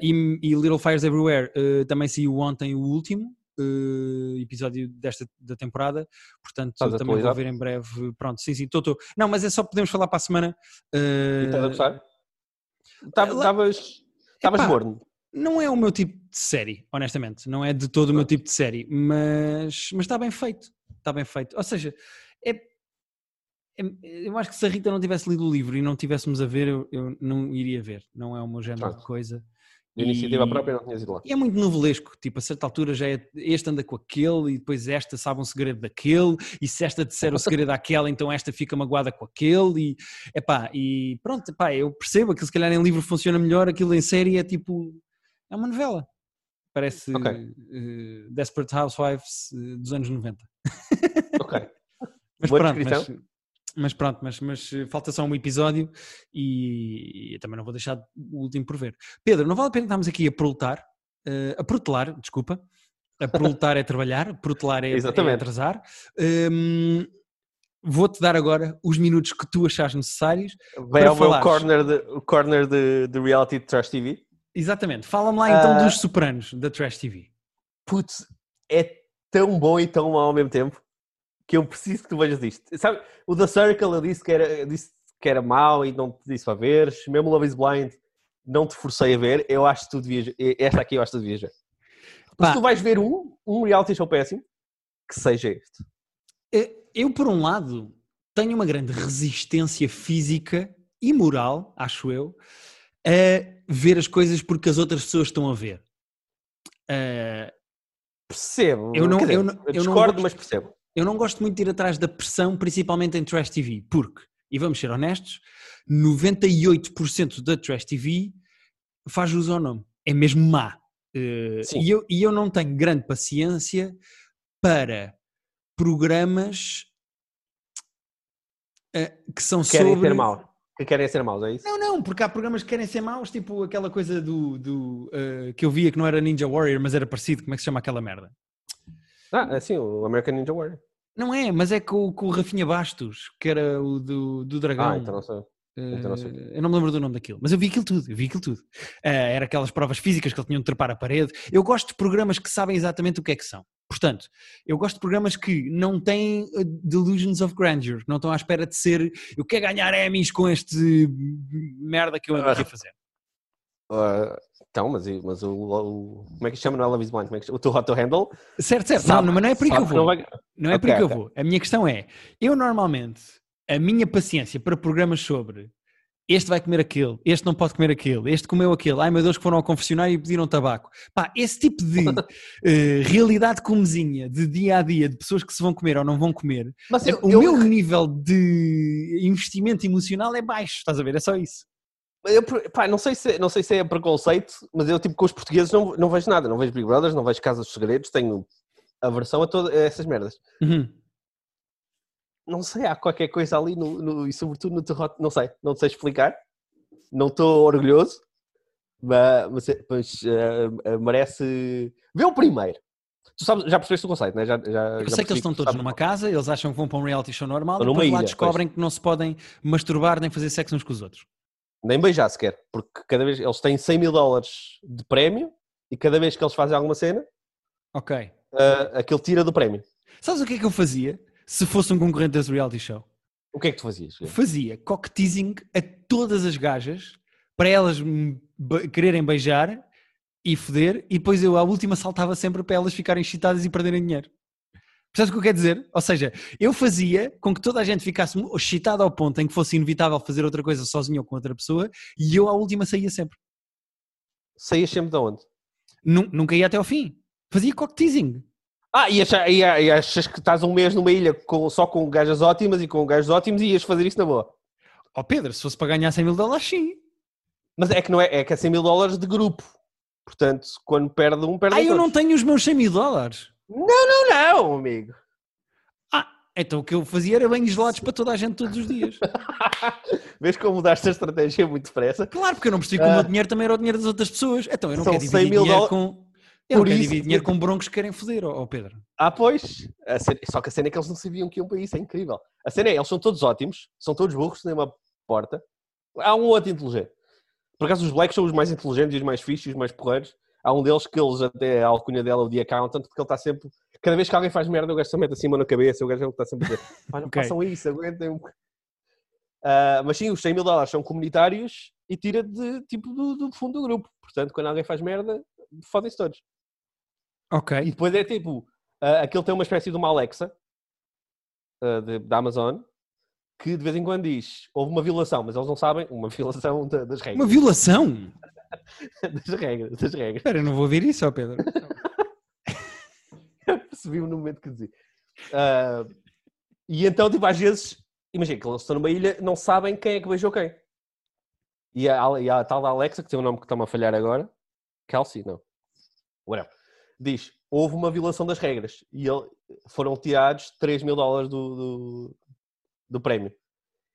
e, e Little Fires Everywhere eh, também saiu ontem o último eh, episódio desta da temporada, portanto Estás também vou ver em breve. Pronto, sim, sim, estou. Não, mas é só podemos falar para a semana. E eh, estás a gostar? Lá- Estavas morno. não é o meu tipo de série, honestamente. Não é de todo o meu tipo de série, mas, mas está bem feito. Está bem feito. Ou seja, eu acho que se a Rita não tivesse lido o livro e não tivéssemos a ver, eu, eu não iria ver. Não é o meu género de Pronto. coisa. De iniciativa E- própria não tinhas ido lá. E é muito novelesco, tipo, a certa altura já é este anda com aquele e depois esta sabe um segredo daquele e se esta disser o [laughs] segredo daquela, então esta fica magoada com aquele e, epá, e pronto, epá, eu percebo que se calhar em livro funciona melhor, aquilo em série é tipo, é uma novela. Parece Ok. eh, Desperate Housewives eh, dos anos 90. Ok. [laughs] Mas Boa pronto, mas. Mas pronto, mas, mas eh, falta só um episódio e eu também não vou deixar o último por ver. Pedro, não vale a pena estarmos aqui a proletar, eh, a protelar, desculpa. A proletar é trabalhar, [laughs] protelar é, é atrasar. Hum, Vou-te dar agora os minutos que tu achas necessários. Para ao meu falares. corner de, o corner de, de reality de Trash TV. Exatamente. Fala-me lá então Ah. dos Sopranos, da Trash TV. Putz, é tão bom e tão mau ao mesmo tempo que eu preciso que tu vejas isto. Sabe, o The Circle eu disse que era, disse que era mau e não te disse para veres. Mesmo Love is Blind não te forcei a ver. Eu acho que tu devias. Esta aqui eu acho que tu devias ver. Mas tu vais ver um, um reality show péssimo que seja este. Eh, Eu, por um lado, tenho uma grande resistência física e moral, acho eu, a ver as coisas porque as outras pessoas estão a ver. Eh, Percebo. Eu não- dizer, eu não- eu não discordo, gosto- mas percebo. Eu não gosto muito de ir atrás da pressão, principalmente em Trash TV, porque, e vamos ser honestos, 98% da Trash TV faz jus ao nome. É mesmo má. Eh, Sim. e, eu, e eu não tenho grande paciência para programas eh, que são Querem sobre... ser maus. Que querem ser maus, é isso? Não, não, porque há programas que querem ser maus, tipo aquela coisa do, do, eh, que eu via que não era Ninja Warrior, mas era parecido, como é que se chama aquela merda? Ah, assim, o American Ninja Warrior. Não é, mas é com, com o Rafinha Bastos, que era o do, do Dragão. Ah, então não sei. então não sei. Eh, eu não me lembro do nome daquilo, mas eu vi aquilo tudo, eu vi aquilo tudo. Eh, era aquelas provas físicas que ele tinha de trepar a parede. Eu gosto de programas que sabem exatamente o que é que são. Portanto, eu gosto de programas que não têm eh, delusions of grandeur, que não estão à espera de ser eu quero ganhar Emmys com este merda que eu ando aqui a fazer. Uh, então, mas, mas o, o, Como é que se chama? Não é Love is Blind? Como é que, o Too Hot to Handle? Certo, certo. Sabe- não, mas não é por aí que eu vou. não vai- Não é por Ok, aí que eu ok. vou. A minha questão é: eu normalmente, a minha paciência para programas sobre este vai comer aquele, este não pode comer aquele, este comeu aquele, ai meu Deus, que foram ao confessionário e pediram tabaco. Pá, esse tipo de [laughs] eh, realidade comezinha, de dia a dia, de pessoas que se vão comer ou não vão comer, Mas eu, o eu- meu nível de investimento emocional é baixo, estás a ver? É só isso. Eu, pá, não, sei se, não sei se é preconceito, mas eu, tipo, com os portugueses não, não vejo nada. Não vejo Big Brothers, não vejo Casas dos Segredos, tenho aversão a todas essas merdas. Uhum. Não sei, há qualquer coisa ali no, no- e sobretudo no Terrote, não sei, não sei explicar. Não estou orgulhoso, mas, mas, mas, eh, eh, merece. Vê o primeiro. Tu sabes, já percebeste o conceito, né? Já, já, Eu já sei que eles estão todos numa casa, eles acham que vão para um reality show normal e depois lá ilha, descobrem que não se podem masturbar nem fazer sexo uns com os outros. Nem beijar sequer, porque cada vez eles têm 100 mil dólares de prémio e cada vez que eles fazem alguma cena, Ok. uh, aquele tira do prémio. Sabes o que é que eu fazia se fosse um concorrente desse reality show? O que é que tu fazias? Fazia cock teasing a todas as gajas para elas be- quererem beijar e foder e depois eu à última saltava sempre para elas ficarem excitadas e perderem dinheiro. Percebes o que eu quero dizer? Ou seja, eu fazia com que toda a gente ficasse excitada ao ponto em que fosse inevitável fazer outra coisa sozinho ou com outra pessoa e eu à última saía sempre. Saías sempre de onde? Nu- nunca ia até ao fim. Fazia cock teasing. Ah, e, acha- e, e achas que estás um mês numa ilha com- só com gajas ótimas e com gajos ótimos e ias fazer isso na boa? Ó Pedro, se fosse para ganhar 100 mil dólares, sim. Mas é que não é, é que é 100 mil dólares de grupo. Portanto, quando perde um, perde Ah, eu não todos. tenho os meus 100 mil dólares. Não, não, amigo. Ah, então o que eu fazia era banhos gelados para toda a gente todos os dias. [laughs] Vês como mudaste a estratégia muito depressa? Claro, porque eu não percebi que o Ah. meu dinheiro também era o dinheiro das outras pessoas. Então eu não São quero 100 dividir dinheiro dólares. com. Eu não Por quero isso- dividir dinheiro com broncos que querem foder, ó ó Pedro. Ah, pois. Cena- Só que a cena é que eles não sabiam que iam para isso, é incrível. A cena é, eles são todos ótimos, são todos burros, têm uma porta. Há um outro inteligente. Por acaso os blacks são os mais inteligentes e os mais fixos e os mais porreiros. Há um deles que eles até a alcunha dela, o The Accountant, porque ele está sempre. Cada vez que alguém faz merda, o gajo se mete acima na cabeça, o gajo está sempre a dizer: não [laughs] Ok. façam isso, aguentem um bocado." Ah, mas sim, os 100 mil dólares são comunitários e tira de, tipo, do, do fundo do grupo. Portanto, quando alguém faz merda, fodem-se todos. E Ok. depois é tipo, ah, aquele tem uma espécie de uma Alexa ah, de- da Amazon que de vez em quando diz houve uma violação, mas eles não sabem, uma [laughs] violação da- das Uma regras. violação? [laughs] das regras, das regras. Espera, eu não vou ver isso, Pedro. [laughs] Percebi-me no momento que dizia. Ah, e então, tipo, às vezes, imagina que eles estão numa ilha, não sabem quem é que beijou quem. E a, e a tal da Alexa, que tem um nome que está-me a falhar agora, Kelsey, não. Whatever. Diz, houve uma violação das regras e ele, foram tirados 3 mil dólares do, do, do prémio.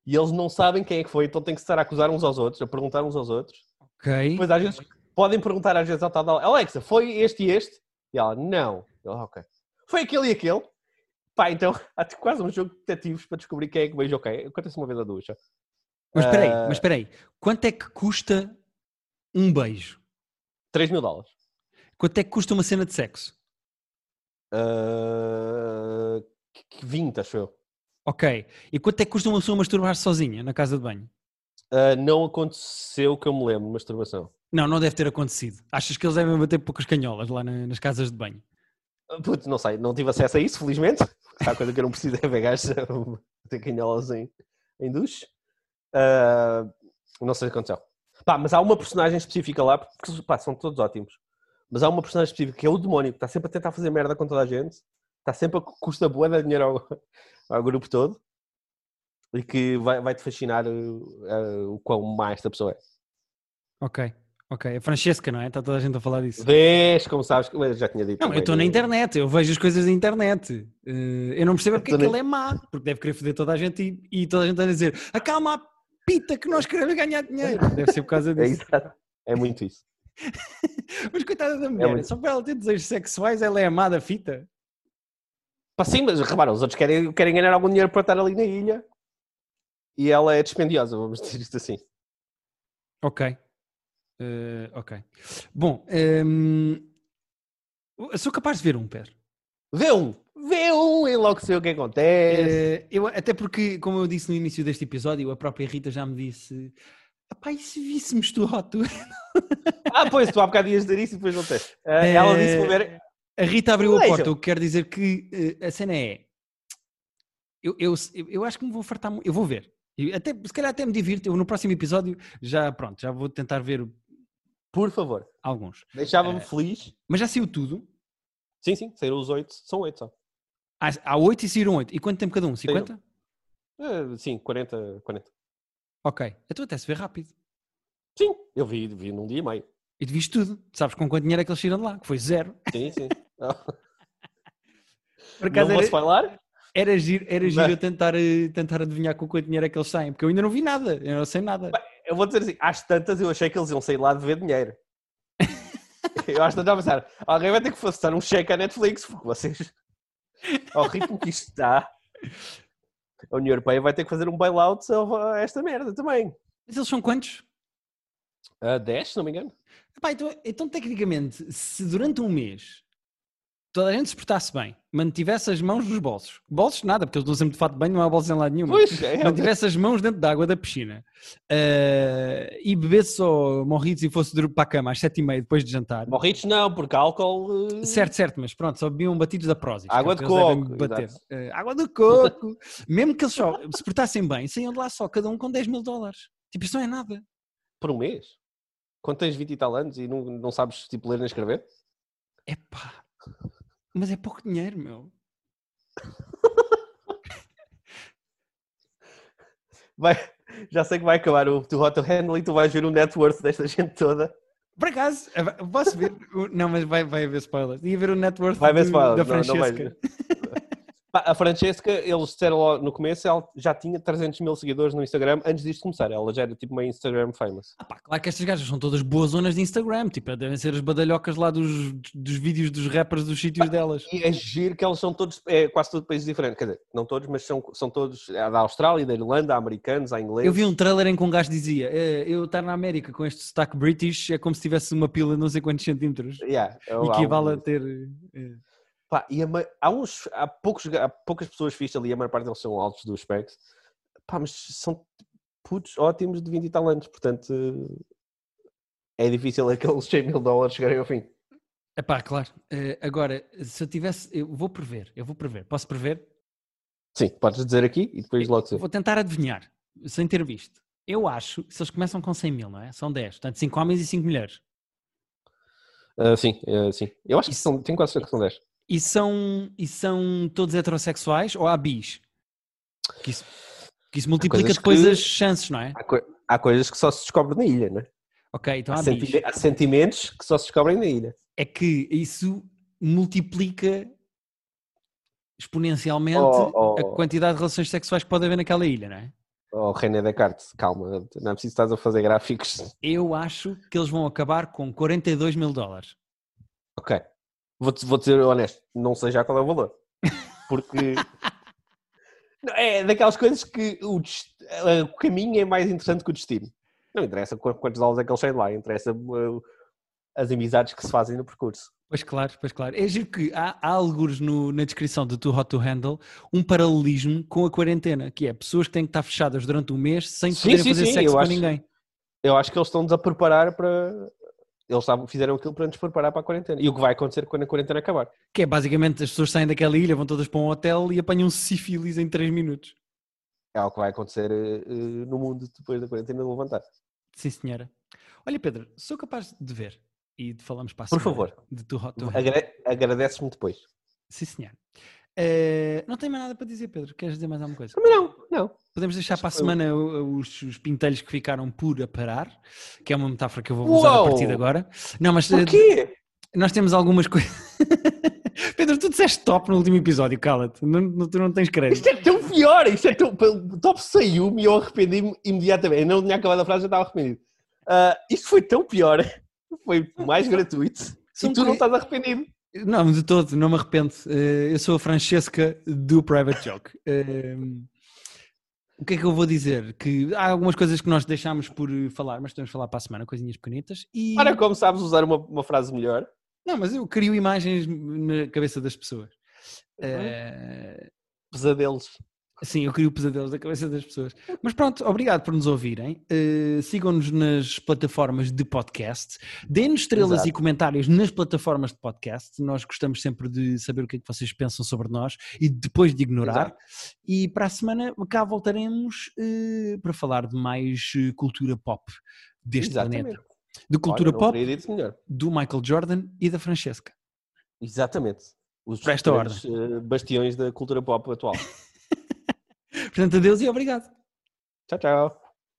E eles não sabem quem é que foi, então têm que estar a acusar uns aos outros, a perguntar uns aos outros. Ok. Depois às vezes podem perguntar às vezes ao tal da Alexa, foi este e este? E ela, não. Eu, "Ah, ok. Foi aquele e aquele? Pá, então [laughs] há quase um jogo de detetives para descobrir quem é que beijou quem. Acontece uma vez a duas. Mas espera aí, Ah. mas espera aí. Quanto é que custa um beijo? 3 mil dólares. Quanto é que custa uma cena de sexo? Ah, que- que 20, acho eu. Ok. E quanto é que custa uma pessoa masturbar-se sozinha na casa de banho? Ah, não aconteceu que eu me lembro, masturbação. Não, não deve ter acontecido. Achas que eles devem bater poucas canholas lá na- nas casas de banho? Ah, Putz, não sei, não tive acesso a isso, felizmente. [laughs] Há coisa que eu não preciso é ver gajos a ter canholas em, em duche. Ah, não sei o que aconteceu. Pá, mas há uma personagem específica lá, porque pá, são todos ótimos. Mas há uma personagem específica que é o demónio, que está sempre a tentar fazer merda com toda a gente, está sempre a cu- custa boa de dinheiro ao, [laughs] ao grupo todo e que vai- vai-te fascinar uh, uh, o quão má esta pessoa é. Ok. Ok. A Francesca, não é? Está toda a gente a falar disso. Vês, como sabes, que eu já tinha dito. Não, eu também, estou na eu- internet, eu vejo as coisas na internet. Eh, eu não percebo porque é que ele é má, porque deve querer foder toda a gente e, e toda a gente a dizer acalma a pita que nós queremos ganhar dinheiro. Deve ser por causa [laughs] É, disso. exato. é muito isso. [laughs] Mas coitada da mulher, muito- só para ela ter desejos sexuais, ela é amada fita. Pá, sim, mas repara, os outros querem, querem ganhar algum dinheiro para estar ali na ilha e ela é dispendiosa, vamos dizer isto assim. Ok. Eh, ok. Bom, ehm, eu sou capaz de ver um, Pedro. Vê um, vê um e logo sei o que acontece. Eh, eu, até porque, como eu disse no início deste episódio, a própria Rita já me disse Epá, e se víssemos tu Hot to [laughs] Ah, pois, tu há bocado ias dizer isso e depois não tens. Ah, ela disse para ver. A Rita abriu a Vejam. porta, o que quer dizer que a cena é. Eu, eu, eu acho que me vou fartar. mu- Eu vou ver. Até, se calhar até me divirto. Eu no próximo episódio já, pronto, já vou tentar ver Por favor, alguns. deixava-me Eh, feliz. Mas já saiu tudo. Sim, sim, saíram os oito, são oito só. Há, há 8 e saíram 8. E quanto tempo cada um? 50? Ah, sim, 40, 40. Ok. Então até se vê rápido. Sim, eu vi, vi num dia e meio. E tu viste tudo. Sabes com quanto dinheiro é que eles tiram de lá? Que foi zero. Sim, sim. [laughs] Ah, Por não acaso vou era, spoiler? Era giro, era giro eu tentar, eh, tentar adivinhar com quanto dinheiro é que eles saem. Porque eu ainda não vi nada. Eu não sei nada. Eu vou dizer assim, às tantas eu achei que eles iam sair lá de ver dinheiro. [laughs] eu às tantas a pensar, alguém vai ter que fazer um cheque à Netflix, porque vocês, [laughs] ao ritmo que isto está, a União Europeia vai ter que fazer um bailout a esta merda também. Mas eles são quantos? A 10, se não me engano. Epá, então, então, tecnicamente, se durante um mês toda a gente se portasse bem, mantivesse as mãos nos bolsos, bolsos nada, porque eles não sempre de fato banho, não há bolsos em lado nenhum, Pois, é, mantivesse as mãos dentro da água da piscina eh, e bebesse só morritos e fosse para a cama às sete e meia depois de jantar. Morritos não, porque álcool... eh, Certo, certo, mas pronto, só bebiam batidos da é Água de coco. Eh, água de coco. [laughs] Mesmo que eles só se portassem bem, saíam de lá só, cada um com 10 mil dólares. Tipo, isso não é nada. Por um mês? Quando tens 20 e tal anos e não, não sabes tipo, ler nem escrever? Epá, mas é pouco dinheiro, meu. [laughs] Vai, já sei que vai acabar o Too Hot Handle e tu vais ver o net worth desta [laughs] gente toda. Por acaso, posso ver? Não, mas vai, vai haver spoilers. Ia ver o net worth Vai haver spoilers, da não- não Francesca. Pá, [laughs] A Francesca, eles disseram logo no começo, ela já tinha 300 mil seguidores no Instagram antes disto começar. Ela já era tipo uma Instagram famous. Ah pá, claro que estas gajas são todas boas zonas de Instagram. Tipo, devem ser as badalhocas lá dos, dos vídeos dos rappers dos sítios delas. E é giro que eles são todos, é quase todos países diferentes. Quer dizer, não todos, mas são, são todos há da Austrália, da Irlanda, há americanos, há ingleses. Eu vi um trailer em que um gajo dizia: "Eh, Eu estar na América com este sotaque British é como se tivesse uma pila de não sei quantos centímetros. Yeah, é um- Equivale a ter. eh, Pá, e há, uns, há, poucos, há poucas pessoas fixas ali, a maior parte deles são altos dos specs. Pá, mas são putos ótimos de 20 e tal anos, portanto é difícil [laughs] aqueles 100 mil dólares chegarem ao fim. Epá, claro. Eh, agora, se eu tivesse. Eu vou prever, eu vou prever. Posso prever? Sim, podes dizer aqui e depois logo dizer. Vou tentar adivinhar, sem ter visto. Eu acho que se eles começam com 100 mil, não é? São 10. Portanto, 5 homens e 5 mulheres. Ah, sim, ah, sim. Eu acho que são, tenho quase certeza que são 10. E são, e são todos heterossexuais ou há bis? Que isso, que isso multiplica depois que- as chances, não é? Há, coi- há coisas que só se descobrem na ilha, não é? Ok, então Há, há bis. senti- há sentimentos que só se descobrem na ilha. É que isso multiplica exponencialmente Oh, oh. a quantidade de relações sexuais que pode haver naquela ilha, não é? Oh, René Descartes, calma, não é preciso estar a fazer gráficos. Eu acho que eles vão acabar com 42 mil dólares. Ok. Vou-te vou ser honesto, não sei já qual é o valor. Porque [laughs] é daquelas coisas que o, eh, o caminho é mais interessante que o destino. Não interessa qu- quantos aulas é que eles saem de lá, interessa eh, as amizades que se fazem no percurso. Pois claro, pois claro. É giro que há, há alguns no- na descrição do Too Hot to Handle um paralelismo com a quarentena, que é pessoas que têm que estar fechadas durante um mês sem Sim, poderem sim, fazer sim, sexo com acho- ninguém. Eu acho que eles estão-nos a preparar para. Eles fizeram aquilo para nos preparar para a quarentena. E o que vai acontecer quando a quarentena acabar? Que é basicamente as pessoas saem daquela ilha, vão todas para um hotel e apanham sífilis em 3 minutos. É o que vai acontecer eh, no mundo depois da quarentena levantar. Sim, senhora. Olha, Pedro, sou capaz de ver e de falamos para a Por favor. De to Handle. Agra Agradeces-me depois. Sim, senhor. Eh, não tenho mais nada para dizer, Pedro. Queres dizer mais alguma coisa? Também não, não. Podemos deixar para a semana os, os pintelhos que ficaram por a parar, que é uma metáfora que eu vou usar a partir de agora. Não, mas eh, Porquê? nós temos algumas coisas. [laughs] Pedro, tu disseste top no último episódio, cala-te. Não, tu não tens crédito. Isto é tão pior, isto é tão. O top saiu-me e eu arrependi-me imediatamente. Eu não tinha acabado a frase, já estava arrependido. Ah, isto foi tão pior, [laughs] foi mais gratuito. São e tu não estás arrependido. Não, de todo, não me arrependo. Eh, eu sou a Francesca do Private Joke. O que é que eu vou dizer? Que há algumas coisas que nós deixámos por eh, falar, mas temos de falar para a semana, coisinhas pequenitas. E... Para como sabes usar uma, uma frase melhor. Não, mas eu crio imagens na cabeça das pessoas. Eh, Pesadelos. Sim, eu crio pesadelos da cabeça das pessoas. Mas pronto, obrigado por nos ouvirem. Uh, Sigam-nos nas plataformas de podcast. Deem-nos estrelas Exato. e comentários nas plataformas de podcast. Nós gostamos sempre de saber o que é que vocês pensam sobre nós e depois de ignorar. Exato. E para a semana cá voltaremos uh, para falar de mais uh, cultura pop deste Exatamente. planeta. De cultura Olha, pop, do Michael Jordan e da Francesca. Exatamente. Os Por esta grandes, eh, bastiões da cultura pop atual. [laughs] Portanto, adeus e obrigado. tchau, tchau.